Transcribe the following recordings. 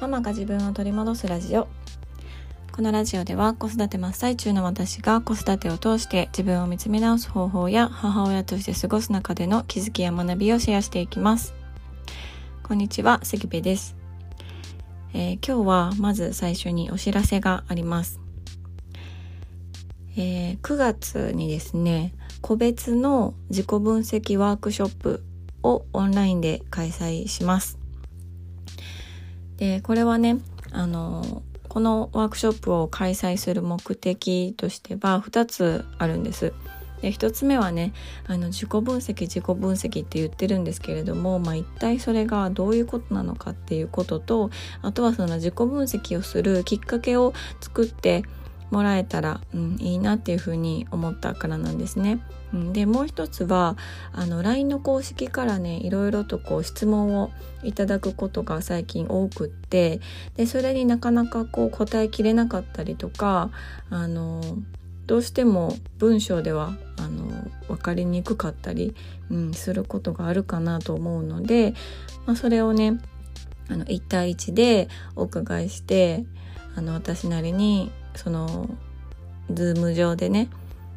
ママが自分を取り戻すラジオ。このラジオでは子育て真っ最中の私が子育てを通して自分を見つめ直す方法や母親として過ごす中での気づきや学びをシェアしていきます。こんにちは関部です、えー、今日はまず最初にお知らせがあります。えー、9月にですね個別の自己分析ワークショップをオンラインで開催します。でこれはねあのこのワークショップを開催する目的としては2つあるんです。で1つ目はねあの自己分析自己分析って言ってるんですけれども、まあ、一体それがどういうことなのかっていうこととあとはその自己分析をするきっかけを作ってもらえたら、うん、いいなっていうふうに思ったからなんですね。うん、でもう一つはあの LINE の公式からねいろいろとこう質問をいただくことが最近多くってでそれになかなかこう答えきれなかったりとかあのどうしても文章ではあの分かりにくかったり、うん、することがあるかなと思うので、まあ、それをねあの1対1でお伺いしてあの私なりにそのズーム上でね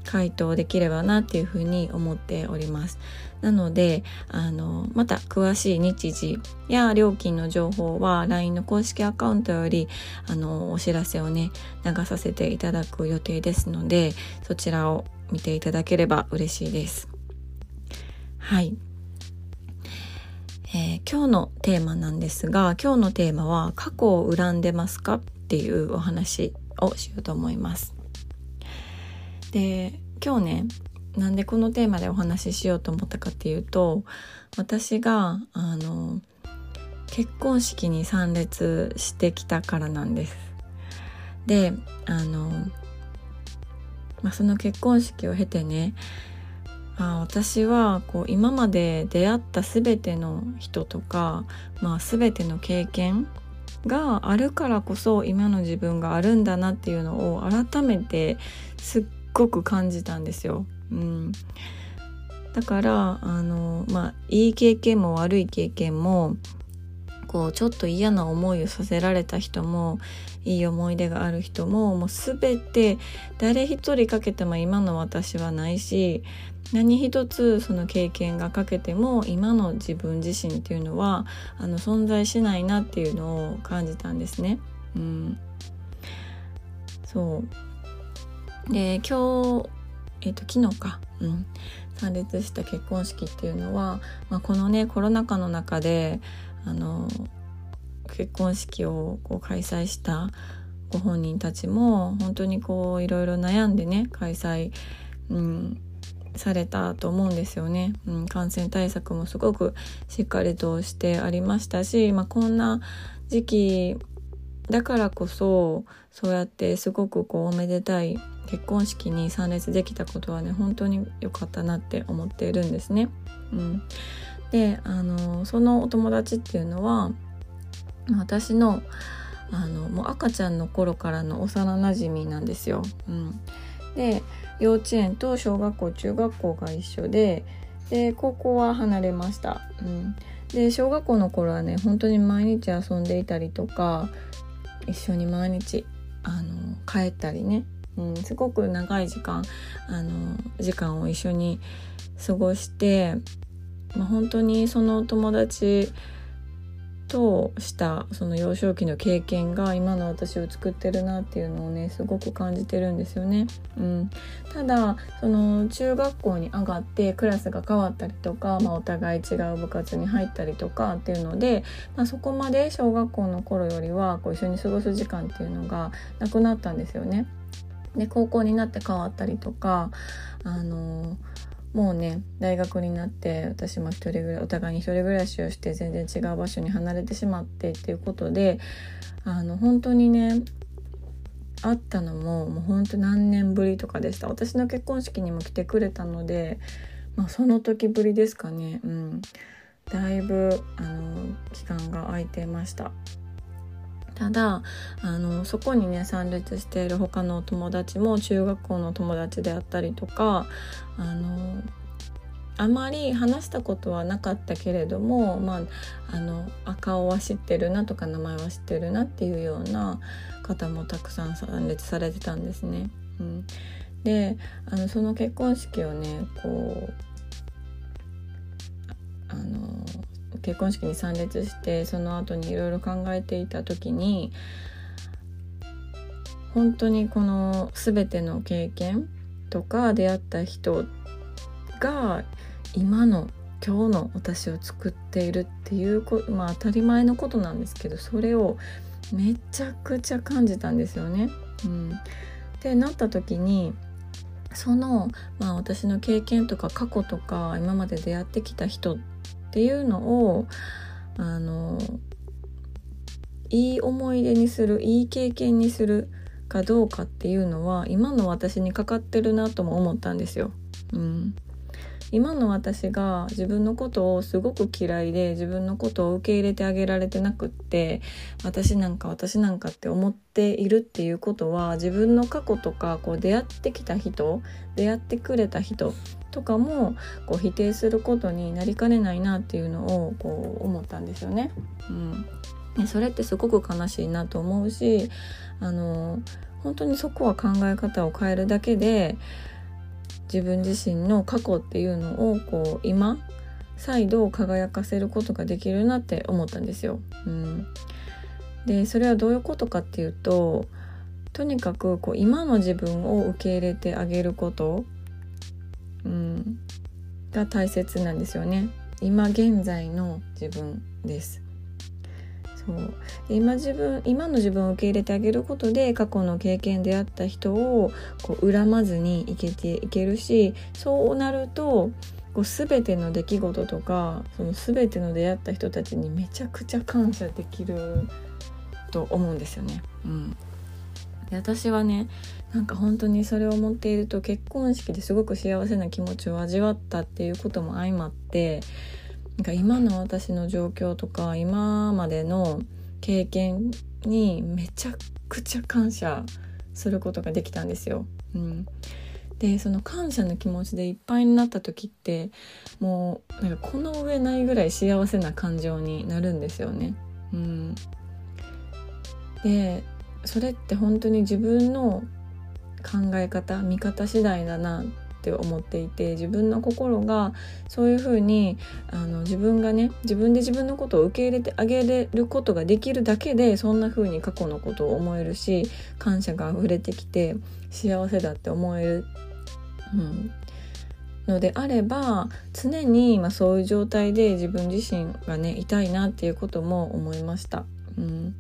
回答できればなっていうふうに思っております。なのであのまた詳しい日時や料金の情報は LINE の公式アカウントよりあのお知らせをね流させていただく予定ですのでそちらを見ていただければ嬉しいです。はい。えー、今日のテーマなんですが今日のテーマは過去を恨んでますかっていうお話をしようと思います。で今日ねなんでこのテーマでお話ししようと思ったかっていうと私があの結婚式に参列してきたからなんです。であの、まあ、その結婚式を経てねあ私はこう今まで出会った全ての人とか、まあ、全ての経験があるからこそ今の自分があるんだなっていうのを改めてすっごく感じたんですよ。うん、だからあのまあいい経験も悪い経験もこうちょっと嫌な思いをさせられた人もいい思い出がある人ももう全て誰一人かけても今の私はないし何一つその経験がかけても今の自分自身っていうのはあの存在しないなっていうのを感じたんですね。うん、そう。で今日えっ、ー、と昨日か、うん、参列した結婚式っていうのは、まあ、このねコロナ禍の中であの結婚式をこう開催したご本人たちも本当にこういろいろ悩んでね開催、うん、されたと思うんですよね、うん、感染対策もすごくしっかりとしてありましたし、まあ、こんな時期だからこそそうやってすごくこうおめでたい結婚式に参列できたことはね本当に良かったなって思っているんですね。うん、であのそのお友達っていうのは私のあのもう赤ちゃんの頃からの幼なじみなんですよ。うん、で幼稚園と小学校中学校が一緒でで高校は離れました、うん、で小学校の頃はね本当に毎日遊んでいたりとか一緒に毎日あの帰ったりね、うん、すごく長い時間あの時間を一緒に過ごして、まあ、本当にその友達としたその幼少期の経験が今の私を作ってるなっていうのをねすごく感じてるんですよね。うん、ただその中学校に上がってクラスが変わったりとか、まあ、お互い違う部活に入ったりとかっていうので、まあ、そこまで小学校の頃よりはこう一緒に過ごす時間っていうのがなくなったんですよね。で高校になって変わったりとかあのもうね大学になって私も一人暮らいお互いに一人暮らしをして全然違う場所に離れてしまってっていうことであの本当にね会ったのももうほんと何年ぶりとかでした。私の結婚式にも来てくれたので、まあ、その時ぶりですかね。うん。だいぶあの期間が空いてました。ただあのそこにね参列している他の友達も中学校の友達であったりとかあのあまり話したことはなかったけれども、まあ、あの顔は知ってるなとか名前は知ってるなっていうような方もたくさん参列されてたんですね。うん、であのその結婚式をねこうあの結婚式に参列してその後にいろいろ考えていた時に本当にこの全ての経験とか出会った人が今の今日の私を作っているっていうまあ当たり前のことなんですけどそれをめちゃくちゃ感じたんですよね。うん、ってなった時にその、まあ、私の経験とか過去とか今まで出会ってきた人っていうのをあのいい思い出にするいい経験にするかどうかっていうのは今の私にかかってるなとも思ったんですよ。うん、今の私が自分のことをすごく嫌いで自分のことを受け入れてあげられてなくって私なんか私なんかって思っているっていうことは自分の過去とかこう出会ってきた人出会ってくれた人とかもこう否定することになりかねないなっていうのをこう思ったんですよね。うん、それってすごく悲しいなと思うしあの本当にそこは考え方を変えるだけで自分自身の過去っていうのをこう今再度輝かせることができるなって思ったんですよ。うん、でそれはどういうことかっていうととにかくこう今の自分を受け入れてあげること、うん、が大切なんですよね。今現在の自分です。そう今自分今の自分を受け入れてあげることで過去の経験であった人をこう恨まずにいけていけるしそうなるとこう全ての出来事とかその全ての出会った人たちにめちゃくちゃ感謝できると思うんですよね。うん、で私はねなんか本当にそれを思っていると結婚式ですごく幸せな気持ちを味わったっていうことも相まってなんか今の私の状況とか今までの経験にめちゃくちゃ感謝することができたんですよ。うん、でその感謝の気持ちでいっぱいになった時ってもうなんかこの上ないぐらい幸せな感情になるんですよね。うん、でそれって本当に自分の考え方見方次第だなっって思っていて自分の心がそういうふうにあの自分がね自分で自分のことを受け入れてあげれることができるだけでそんな風に過去のことを思えるし感謝が溢れてきて幸せだって思える、うん、のであれば常に、ま、そういう状態で自分自身がねいたいなっていうことも思いました。うん、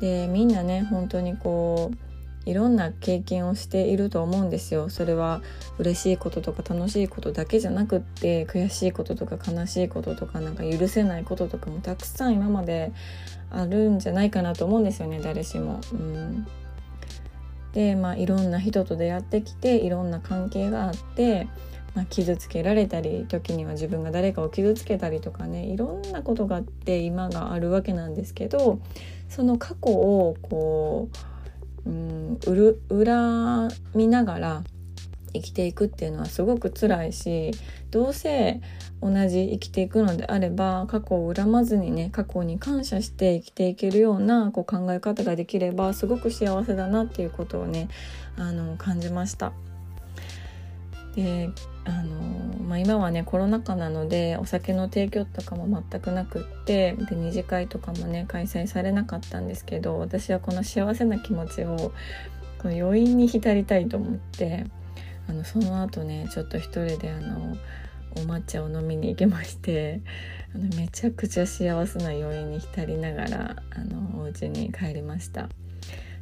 でみんなね本当にこういろんな経験をしていると思うんですよそれは嬉しいこととか楽しいことだけじゃなくって悔しいこととか悲しいこととかなんか許せないこととかもたくさん今まであるんじゃないかなと思うんですよね誰しも。うんでまあいろんな人と出会ってきていろんな関係があって、まあ、傷つけられたり時には自分が誰かを傷つけたりとかねいろんなことがあって今があるわけなんですけどその過去をこううん恨みながら生きていくっていうのはすごく辛いしどうせ同じ生きていくのであれば過去を恨まずにね過去に感謝して生きていけるようなこう考え方ができればすごく幸せだなっていうことをねあの感じました。であのまあ、今はねコロナ禍なのでお酒の提供とかも全くなくってで二次会とかもね開催されなかったんですけど私はこの幸せな気持ちをこの余韻に浸りたいと思ってあのその後ねちょっと一人であのお抹茶を飲みに行きましてあのめちゃくちゃ幸せな余韻に浸りながらあのお家に帰りました。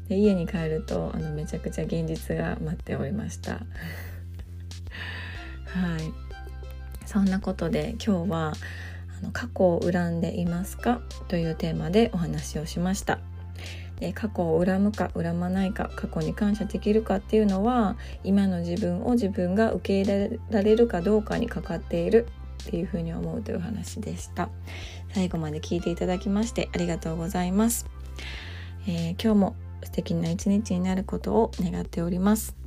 で家に帰るとあのめちゃくちゃ現実が待っておりました。はい。そんなことで今日はあの過去を恨んでいますか？というテーマでお話をしました。で過去を恨むか恨まないか過去に感謝できるかっていうのは今の自分を自分が受け入れられるかどうかにかかっているっていうふうに思うという話でした。最後まで聞いていただきましてありがとうございます、えー、今日も素敵な一日になることを願っております。